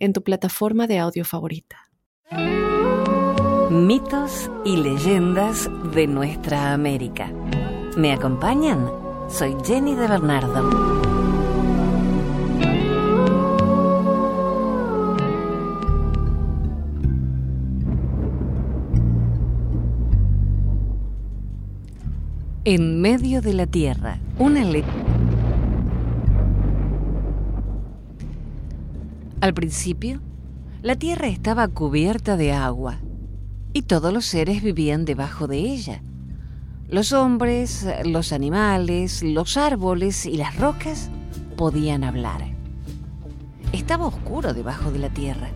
en tu plataforma de audio favorita. Mitos y leyendas de nuestra América. ¿Me acompañan? Soy Jenny de Bernardo. En medio de la tierra, una le... Al principio, la tierra estaba cubierta de agua y todos los seres vivían debajo de ella. Los hombres, los animales, los árboles y las rocas podían hablar. Estaba oscuro debajo de la tierra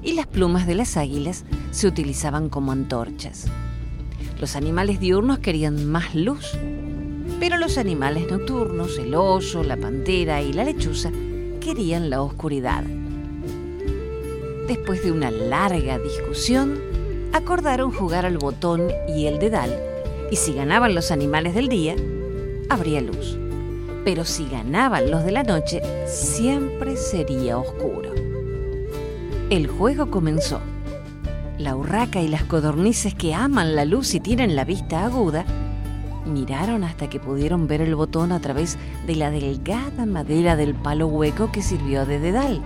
y las plumas de las águilas se utilizaban como antorchas. Los animales diurnos querían más luz, pero los animales nocturnos, el oso, la pantera y la lechuza, querían la oscuridad. Después de una larga discusión, acordaron jugar al botón y el dedal, y si ganaban los animales del día, habría luz. Pero si ganaban los de la noche, siempre sería oscuro. El juego comenzó. La urraca y las codornices que aman la luz y tienen la vista aguda, miraron hasta que pudieron ver el botón a través de la delgada madera del palo hueco que sirvió de dedal.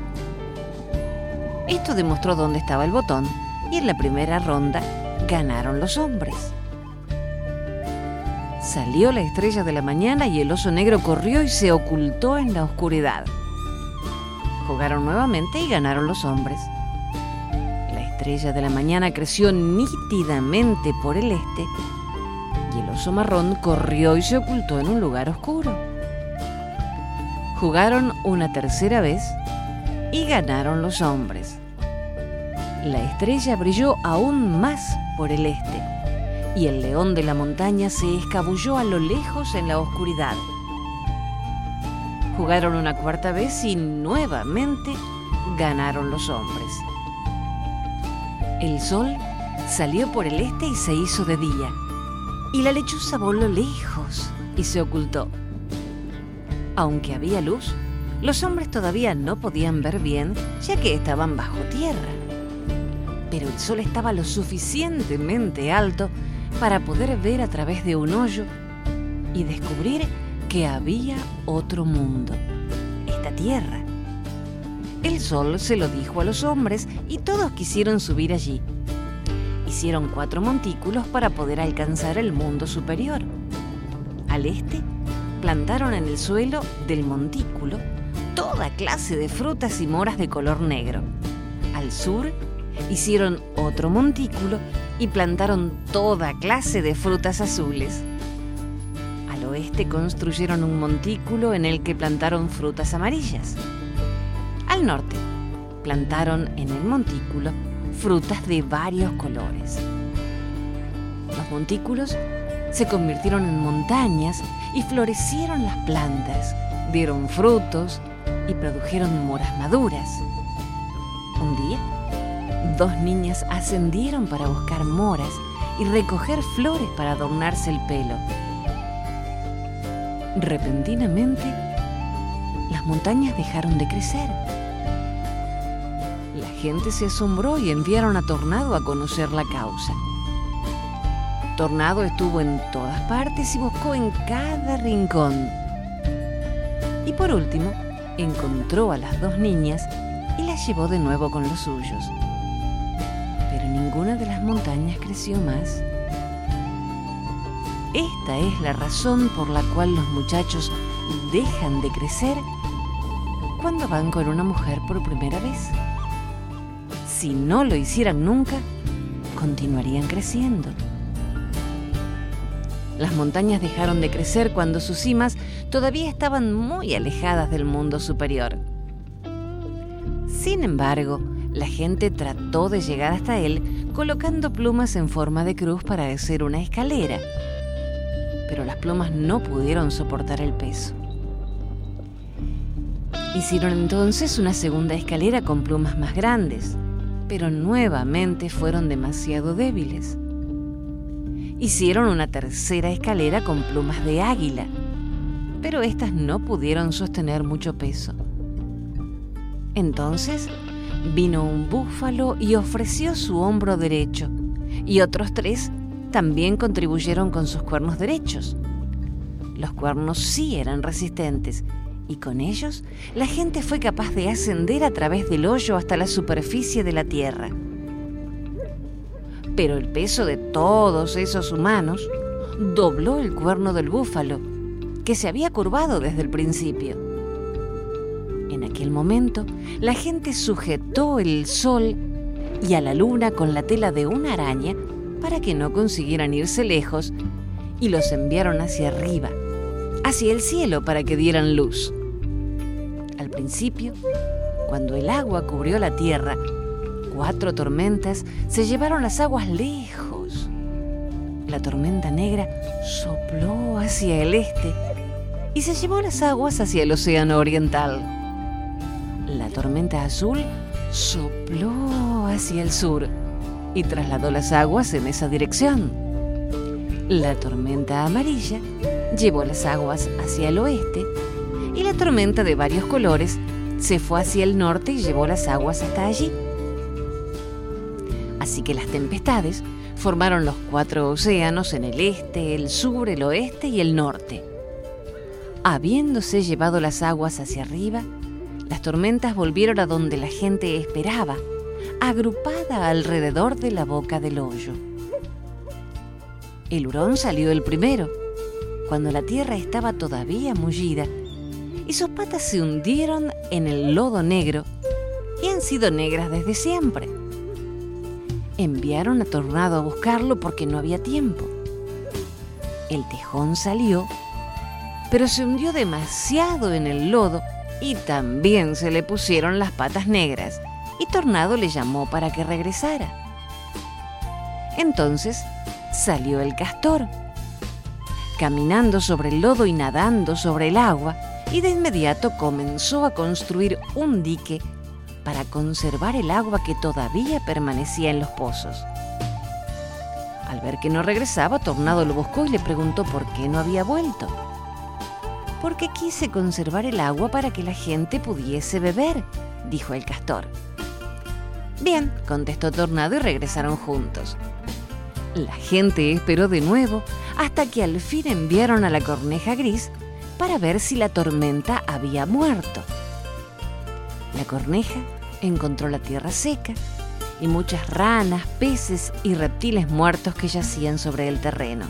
Esto demostró dónde estaba el botón y en la primera ronda ganaron los hombres. Salió la estrella de la mañana y el oso negro corrió y se ocultó en la oscuridad. Jugaron nuevamente y ganaron los hombres estrella de la mañana creció nítidamente por el este y el oso marrón corrió y se ocultó en un lugar oscuro. Jugaron una tercera vez y ganaron los hombres. La estrella brilló aún más por el este y el león de la montaña se escabulló a lo lejos en la oscuridad. Jugaron una cuarta vez y nuevamente ganaron los hombres. El sol salió por el este y se hizo de día, y la lechuza voló lejos y se ocultó. Aunque había luz, los hombres todavía no podían ver bien ya que estaban bajo tierra. Pero el sol estaba lo suficientemente alto para poder ver a través de un hoyo y descubrir que había otro mundo, esta tierra el sol se lo dijo a los hombres y todos quisieron subir allí. Hicieron cuatro montículos para poder alcanzar el mundo superior. Al este, plantaron en el suelo del montículo toda clase de frutas y moras de color negro. Al sur, hicieron otro montículo y plantaron toda clase de frutas azules. Al oeste construyeron un montículo en el que plantaron frutas amarillas. Al norte, plantaron en el montículo frutas de varios colores. Los montículos se convirtieron en montañas y florecieron las plantas, dieron frutos y produjeron moras maduras. Un día, dos niñas ascendieron para buscar moras y recoger flores para adornarse el pelo. Repentinamente, las montañas dejaron de crecer gente se asombró y enviaron a Tornado a conocer la causa. Tornado estuvo en todas partes y buscó en cada rincón. Y por último, encontró a las dos niñas y las llevó de nuevo con los suyos. Pero ninguna de las montañas creció más. Esta es la razón por la cual los muchachos dejan de crecer cuando van con una mujer por primera vez si no lo hicieran nunca, continuarían creciendo. Las montañas dejaron de crecer cuando sus cimas todavía estaban muy alejadas del mundo superior. Sin embargo, la gente trató de llegar hasta él colocando plumas en forma de cruz para hacer una escalera, pero las plumas no pudieron soportar el peso. Hicieron entonces una segunda escalera con plumas más grandes, pero nuevamente fueron demasiado débiles. Hicieron una tercera escalera con plumas de águila, pero estas no pudieron sostener mucho peso. Entonces vino un búfalo y ofreció su hombro derecho, y otros tres también contribuyeron con sus cuernos derechos. Los cuernos sí eran resistentes, y con ellos la gente fue capaz de ascender a través del hoyo hasta la superficie de la tierra. Pero el peso de todos esos humanos dobló el cuerno del búfalo, que se había curvado desde el principio. En aquel momento, la gente sujetó el sol y a la luna con la tela de una araña para que no consiguieran irse lejos y los enviaron hacia arriba, hacia el cielo para que dieran luz. Al principio, cuando el agua cubrió la tierra, cuatro tormentas se llevaron las aguas lejos. La tormenta negra sopló hacia el este y se llevó las aguas hacia el océano oriental. La tormenta azul sopló hacia el sur y trasladó las aguas en esa dirección. La tormenta amarilla llevó las aguas hacia el oeste y la tormenta de varios colores se fue hacia el norte y llevó las aguas hasta allí. Así que las tempestades formaron los cuatro océanos en el este, el sur, el oeste y el norte. Habiéndose llevado las aguas hacia arriba, las tormentas volvieron a donde la gente esperaba, agrupada alrededor de la boca del hoyo. El hurón salió el primero, cuando la tierra estaba todavía mullida y sus patas se hundieron en el lodo negro y han sido negras desde siempre. Enviaron a Tornado a buscarlo porque no había tiempo. El tejón salió, pero se hundió demasiado en el lodo y también se le pusieron las patas negras y Tornado le llamó para que regresara. Entonces salió el castor, caminando sobre el lodo y nadando sobre el agua, y de inmediato comenzó a construir un dique para conservar el agua que todavía permanecía en los pozos. Al ver que no regresaba, Tornado lo buscó y le preguntó por qué no había vuelto. Porque quise conservar el agua para que la gente pudiese beber, dijo el castor. Bien, contestó Tornado y regresaron juntos. La gente esperó de nuevo hasta que al fin enviaron a la corneja gris para ver si la tormenta había muerto. La corneja encontró la tierra seca y muchas ranas, peces y reptiles muertos que yacían sobre el terreno.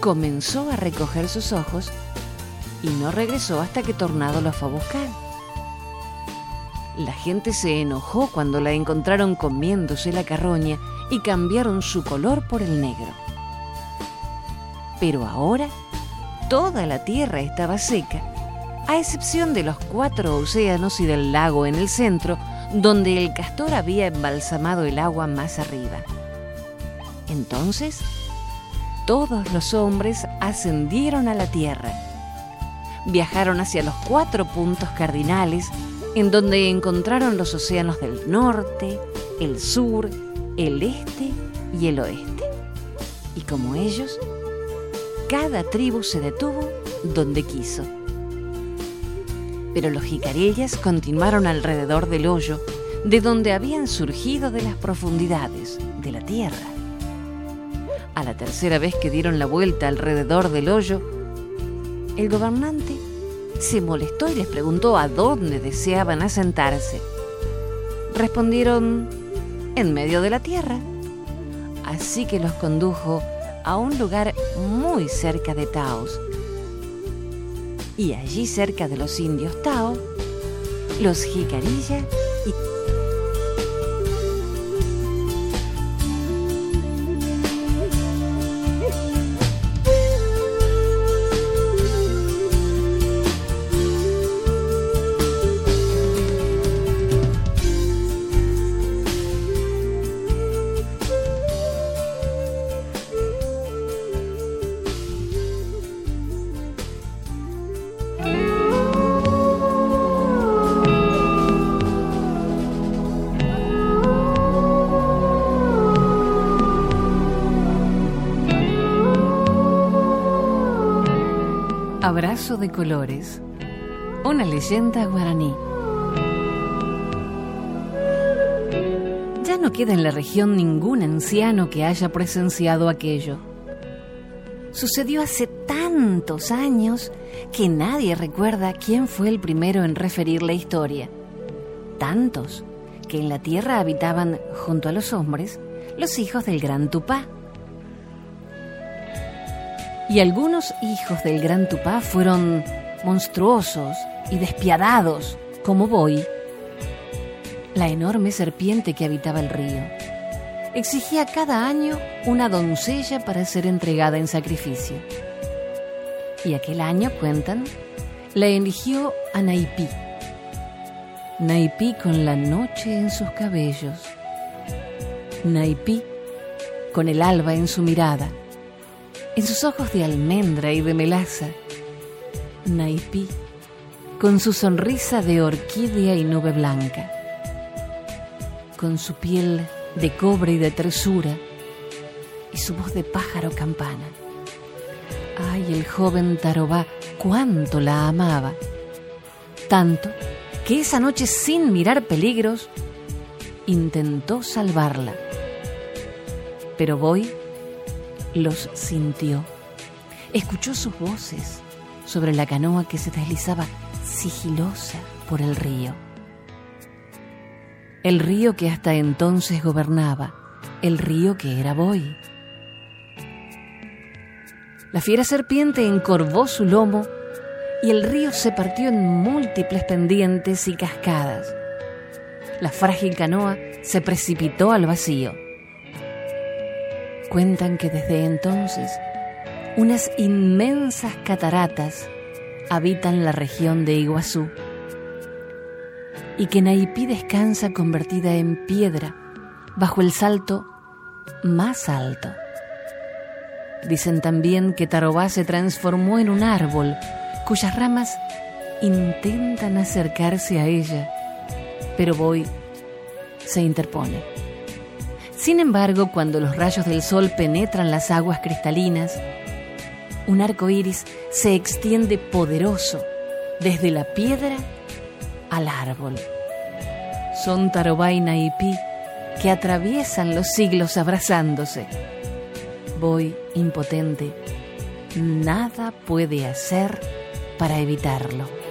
Comenzó a recoger sus ojos y no regresó hasta que Tornado lo fue a buscar. La gente se enojó cuando la encontraron comiéndose la carroña y cambiaron su color por el negro. Pero ahora toda la tierra estaba seca, a excepción de los cuatro océanos y del lago en el centro, donde el castor había embalsamado el agua más arriba. Entonces, todos los hombres ascendieron a la tierra. Viajaron hacia los cuatro puntos cardinales, en donde encontraron los océanos del norte, el sur, el este y el oeste. Y como ellos, cada tribu se detuvo donde quiso. Pero los jicarillas continuaron alrededor del hoyo, de donde habían surgido de las profundidades de la tierra. A la tercera vez que dieron la vuelta alrededor del hoyo, el gobernante se molestó y les preguntó a dónde deseaban asentarse. Respondieron, en medio de la tierra. Así que los condujo a un lugar muy cerca de Taos. Y allí cerca de los indios Tao, los Jicarilla de colores. Una leyenda guaraní. Ya no queda en la región ningún anciano que haya presenciado aquello. Sucedió hace tantos años que nadie recuerda quién fue el primero en referir la historia. Tantos que en la tierra habitaban junto a los hombres los hijos del gran Tupá y algunos hijos del gran Tupá fueron monstruosos y despiadados, como Boy, la enorme serpiente que habitaba el río. Exigía cada año una doncella para ser entregada en sacrificio. Y aquel año, cuentan, la eligió a Naipí. Naipí con la noche en sus cabellos. Naipí con el alba en su mirada en sus ojos de almendra y de melaza, Naipí, con su sonrisa de orquídea y nube blanca, con su piel de cobre y de tersura, y su voz de pájaro campana. Ay, el joven Tarobá, cuánto la amaba. Tanto que esa noche, sin mirar peligros, intentó salvarla. Pero voy los sintió. Escuchó sus voces sobre la canoa que se deslizaba sigilosa por el río. El río que hasta entonces gobernaba, el río que era Boy. La fiera serpiente encorvó su lomo y el río se partió en múltiples pendientes y cascadas. La frágil canoa se precipitó al vacío. Cuentan que desde entonces unas inmensas cataratas habitan la región de Iguazú y que Naipí descansa convertida en piedra bajo el salto más alto. Dicen también que Tarobá se transformó en un árbol cuyas ramas intentan acercarse a ella, pero Boy se interpone. Sin embargo, cuando los rayos del sol penetran las aguas cristalinas, un arco iris se extiende poderoso desde la piedra al árbol. Son Tarobaina y Pi que atraviesan los siglos abrazándose. Voy impotente, nada puede hacer para evitarlo.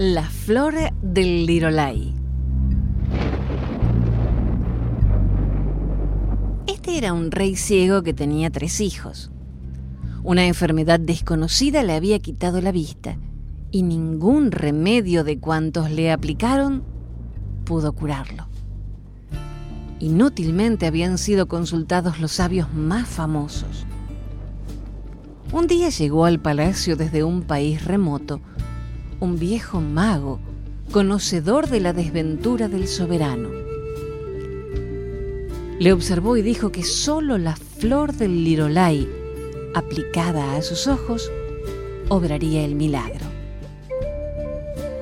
La flor del lirolai. Este era un rey ciego que tenía tres hijos. Una enfermedad desconocida le había quitado la vista y ningún remedio de cuantos le aplicaron pudo curarlo. Inútilmente habían sido consultados los sabios más famosos. Un día llegó al palacio desde un país remoto un viejo mago, conocedor de la desventura del soberano. Le observó y dijo que sólo la flor del lirolai, aplicada a sus ojos, obraría el milagro.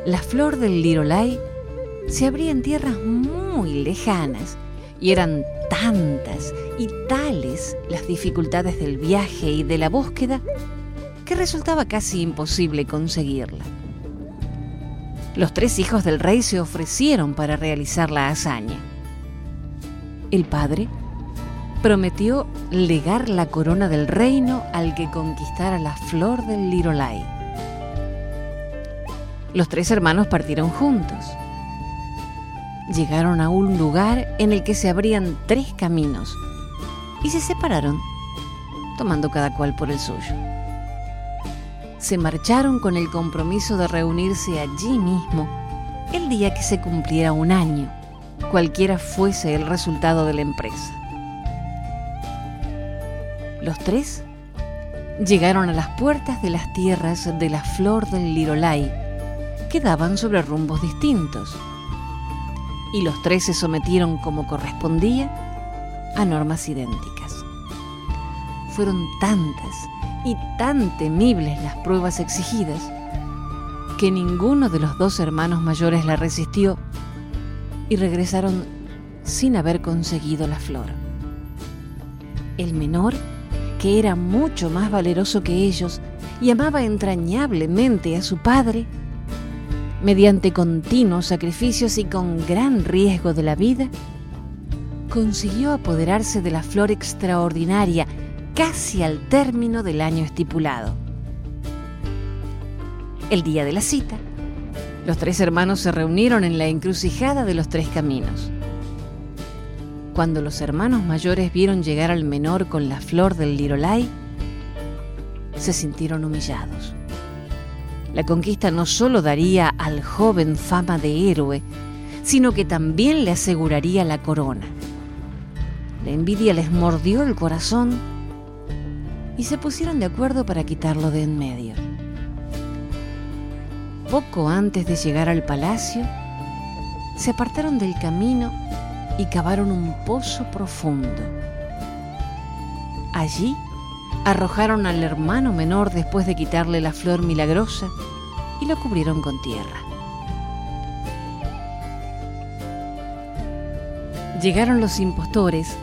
La flor del lirolai se abría en tierras muy lejanas y eran tantas y tales las dificultades del viaje y de la búsqueda que resultaba casi imposible conseguirla. Los tres hijos del rey se ofrecieron para realizar la hazaña. El padre prometió legar la corona del reino al que conquistara la flor del Lirolai. Los tres hermanos partieron juntos. Llegaron a un lugar en el que se abrían tres caminos y se separaron, tomando cada cual por el suyo se marcharon con el compromiso de reunirse allí mismo el día que se cumpliera un año, cualquiera fuese el resultado de la empresa. Los tres llegaron a las puertas de las tierras de la flor del Lirolai, que daban sobre rumbos distintos, y los tres se sometieron como correspondía a normas idénticas. Fueron tantas y tan temibles las pruebas exigidas que ninguno de los dos hermanos mayores la resistió y regresaron sin haber conseguido la flor. El menor, que era mucho más valeroso que ellos y amaba entrañablemente a su padre, mediante continuos sacrificios y con gran riesgo de la vida, consiguió apoderarse de la flor extraordinaria casi al término del año estipulado. El día de la cita, los tres hermanos se reunieron en la encrucijada de los tres caminos. Cuando los hermanos mayores vieron llegar al menor con la flor del lirolai, se sintieron humillados. La conquista no solo daría al joven fama de héroe, sino que también le aseguraría la corona. La envidia les mordió el corazón y se pusieron de acuerdo para quitarlo de en medio. Poco antes de llegar al palacio, se apartaron del camino y cavaron un pozo profundo. Allí arrojaron al hermano menor después de quitarle la flor milagrosa y lo cubrieron con tierra. Llegaron los impostores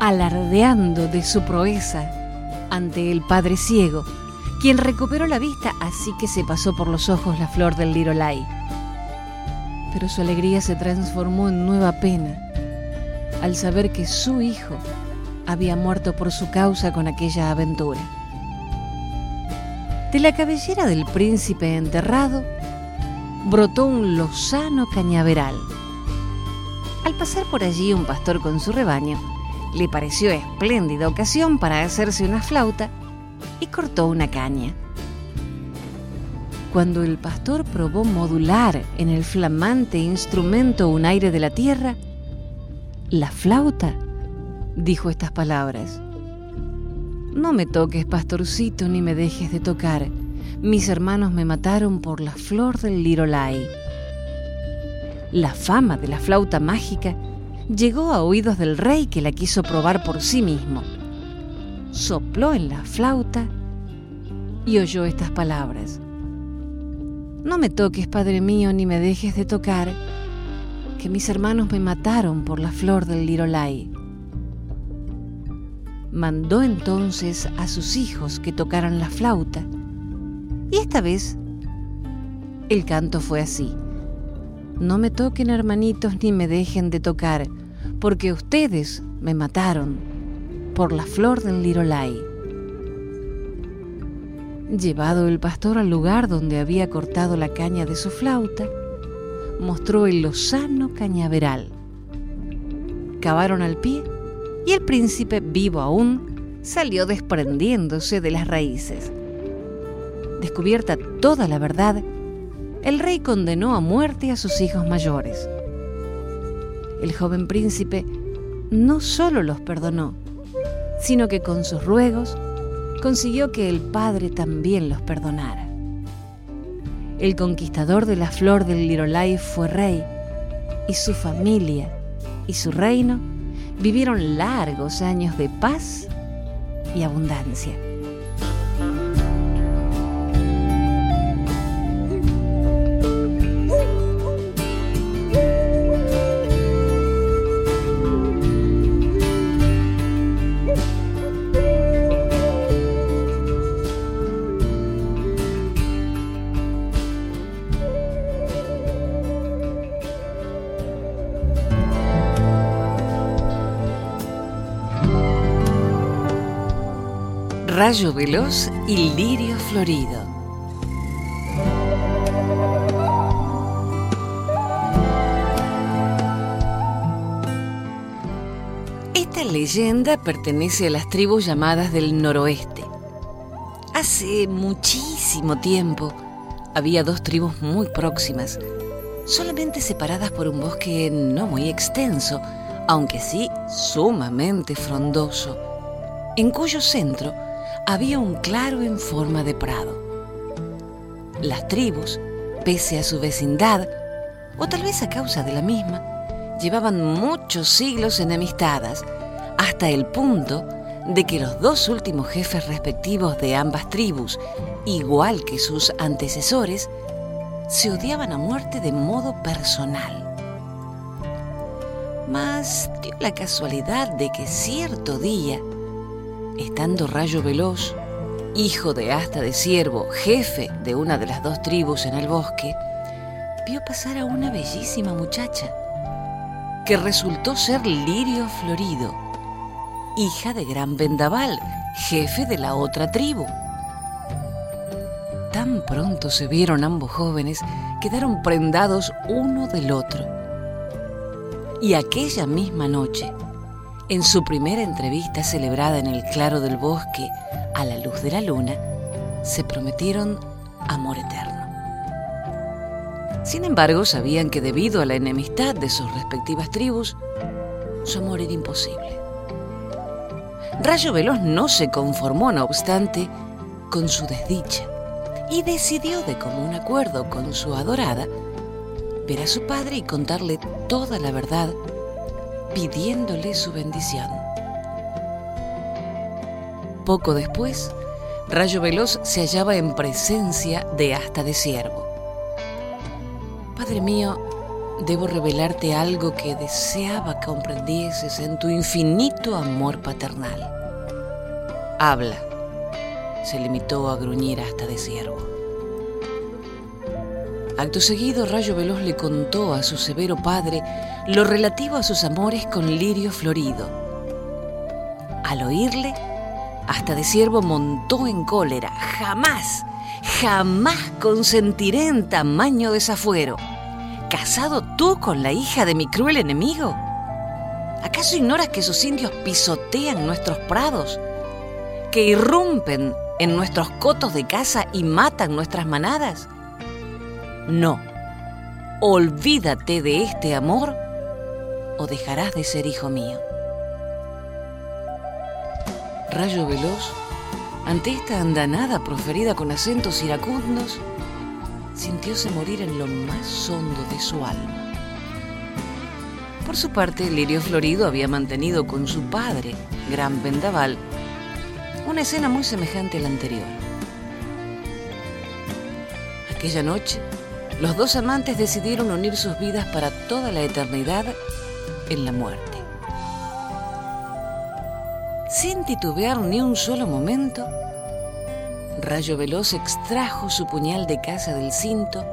alardeando de su proeza ante el padre ciego, quien recuperó la vista así que se pasó por los ojos la flor del lirolai. Pero su alegría se transformó en nueva pena al saber que su hijo había muerto por su causa con aquella aventura. De la cabellera del príncipe enterrado brotó un lozano cañaveral. Al pasar por allí un pastor con su rebaño, le pareció espléndida ocasión para hacerse una flauta y cortó una caña. Cuando el pastor probó modular en el flamante instrumento un aire de la tierra, la flauta dijo estas palabras. No me toques, pastorcito, ni me dejes de tocar. Mis hermanos me mataron por la flor del lirolai. La fama de la flauta mágica llegó a oídos del rey que la quiso probar por sí mismo. Sopló en la flauta y oyó estas palabras. No me toques, Padre mío, ni me dejes de tocar, que mis hermanos me mataron por la flor del lirolai. Mandó entonces a sus hijos que tocaran la flauta, y esta vez el canto fue así. No me toquen hermanitos ni me dejen de tocar, porque ustedes me mataron por la flor del lirolai. Llevado el pastor al lugar donde había cortado la caña de su flauta, mostró el lozano cañaveral. Cavaron al pie y el príncipe, vivo aún, salió desprendiéndose de las raíces. Descubierta toda la verdad, el rey condenó a muerte a sus hijos mayores. El joven príncipe no solo los perdonó, sino que con sus ruegos consiguió que el padre también los perdonara. El conquistador de la flor del Lirolai fue rey y su familia y su reino vivieron largos años de paz y abundancia. Rayo veloz y lirio florido. Esta leyenda pertenece a las tribus llamadas del noroeste. Hace muchísimo tiempo había dos tribus muy próximas, solamente separadas por un bosque no muy extenso, aunque sí sumamente frondoso, en cuyo centro había un claro en forma de prado. Las tribus, pese a su vecindad, o tal vez a causa de la misma, llevaban muchos siglos enemistadas, hasta el punto de que los dos últimos jefes respectivos de ambas tribus, igual que sus antecesores, se odiaban a muerte de modo personal. Mas dio la casualidad de que cierto día, estando Rayo Veloz, hijo de Asta de Ciervo, jefe de una de las dos tribus en el bosque, vio pasar a una bellísima muchacha, que resultó ser Lirio Florido, hija de Gran Vendaval, jefe de la otra tribu. Tan pronto se vieron ambos jóvenes, quedaron prendados uno del otro. Y aquella misma noche, en su primera entrevista celebrada en el claro del bosque a la luz de la luna, se prometieron amor eterno. Sin embargo, sabían que debido a la enemistad de sus respectivas tribus, su amor era imposible. Rayo Veloz no se conformó, no obstante, con su desdicha y decidió de común acuerdo con su adorada ver a su padre y contarle toda la verdad pidiéndole su bendición. Poco después, Rayo Veloz se hallaba en presencia de Asta de Siervo. Padre mío, debo revelarte algo que deseaba comprendieses en tu infinito amor paternal. Habla, se limitó a gruñir Asta de Siervo. Acto seguido, Rayo Veloz le contó a su severo padre lo relativo a sus amores con Lirio Florido. Al oírle, hasta de siervo montó en cólera. Jamás, jamás consentiré en tamaño desafuero. ¿Casado tú con la hija de mi cruel enemigo? ¿Acaso ignoras que esos indios pisotean nuestros prados? ¿Que irrumpen en nuestros cotos de caza y matan nuestras manadas? No, olvídate de este amor o dejarás de ser hijo mío. Rayo veloz, ante esta andanada proferida con acentos iracundos, sintióse morir en lo más hondo de su alma. Por su parte, Lirio Florido había mantenido con su padre, Gran Vendaval, una escena muy semejante a la anterior. Aquella noche, los dos amantes decidieron unir sus vidas para toda la eternidad en la muerte. Sin titubear ni un solo momento, Rayo Veloz extrajo su puñal de caza del cinto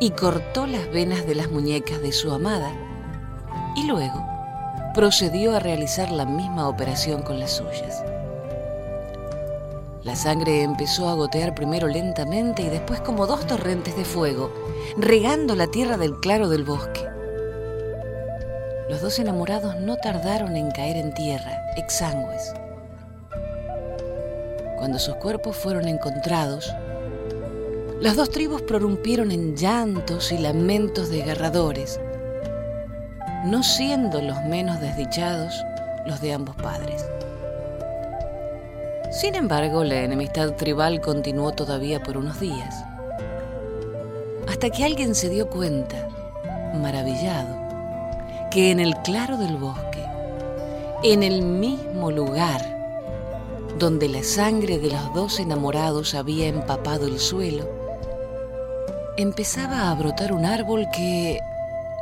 y cortó las venas de las muñecas de su amada y luego procedió a realizar la misma operación con las suyas. La sangre empezó a gotear primero lentamente y después como dos torrentes de fuego, regando la tierra del claro del bosque. Los dos enamorados no tardaron en caer en tierra, exangües. Cuando sus cuerpos fueron encontrados, las dos tribus prorrumpieron en llantos y lamentos desgarradores, no siendo los menos desdichados los de ambos padres. Sin embargo, la enemistad tribal continuó todavía por unos días, hasta que alguien se dio cuenta, maravillado, que en el claro del bosque, en el mismo lugar donde la sangre de los dos enamorados había empapado el suelo, empezaba a brotar un árbol que,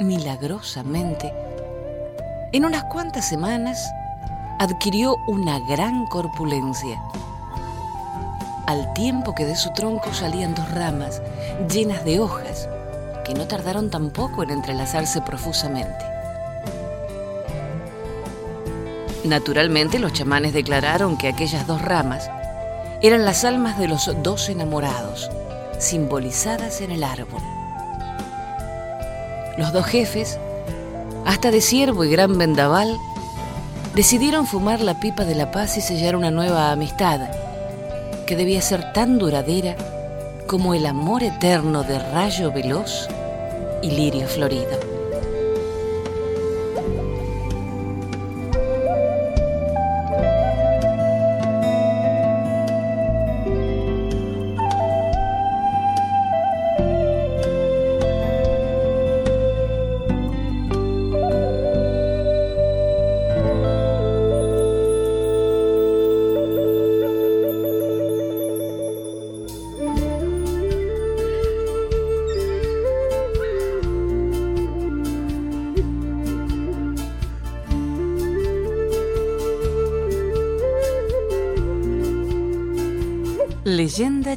milagrosamente, en unas cuantas semanas adquirió una gran corpulencia. Al tiempo que de su tronco salían dos ramas llenas de hojas, que no tardaron tampoco en entrelazarse profusamente. Naturalmente los chamanes declararon que aquellas dos ramas eran las almas de los dos enamorados, simbolizadas en el árbol. Los dos jefes, hasta de ciervo y gran vendaval, decidieron fumar la pipa de la paz y sellar una nueva amistad que debía ser tan duradera como el amor eterno de rayo veloz y lirio florido.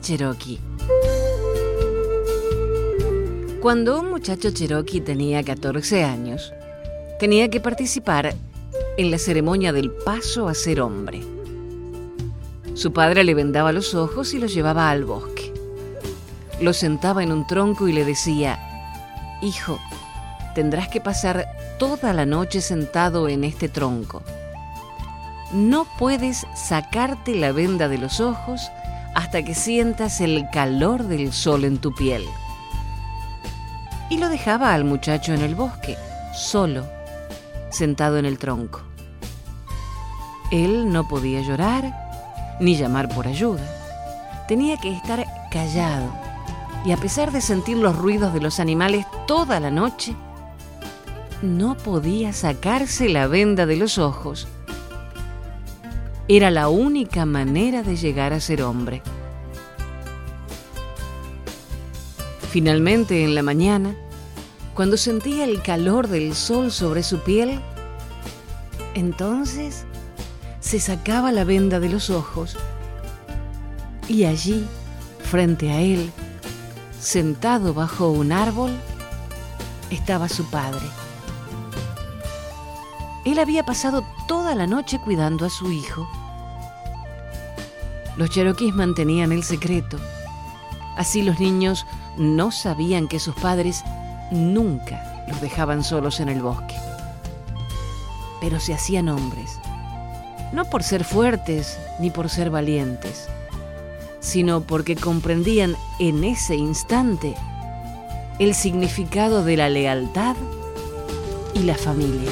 Cherokee. Cuando un muchacho cherokee tenía 14 años, tenía que participar en la ceremonia del paso a ser hombre. Su padre le vendaba los ojos y lo llevaba al bosque. Lo sentaba en un tronco y le decía, Hijo, tendrás que pasar toda la noche sentado en este tronco. No puedes sacarte la venda de los ojos hasta que sientas el calor del sol en tu piel. Y lo dejaba al muchacho en el bosque, solo, sentado en el tronco. Él no podía llorar ni llamar por ayuda. Tenía que estar callado y a pesar de sentir los ruidos de los animales toda la noche, no podía sacarse la venda de los ojos era la única manera de llegar a ser hombre. Finalmente, en la mañana, cuando sentía el calor del sol sobre su piel, entonces se sacaba la venda de los ojos y allí, frente a él, sentado bajo un árbol, estaba su padre. Él había pasado toda la noche cuidando a su hijo. Los cheroquíes mantenían el secreto. Así los niños no sabían que sus padres nunca los dejaban solos en el bosque. Pero se hacían hombres, no por ser fuertes ni por ser valientes, sino porque comprendían en ese instante el significado de la lealtad y la familia.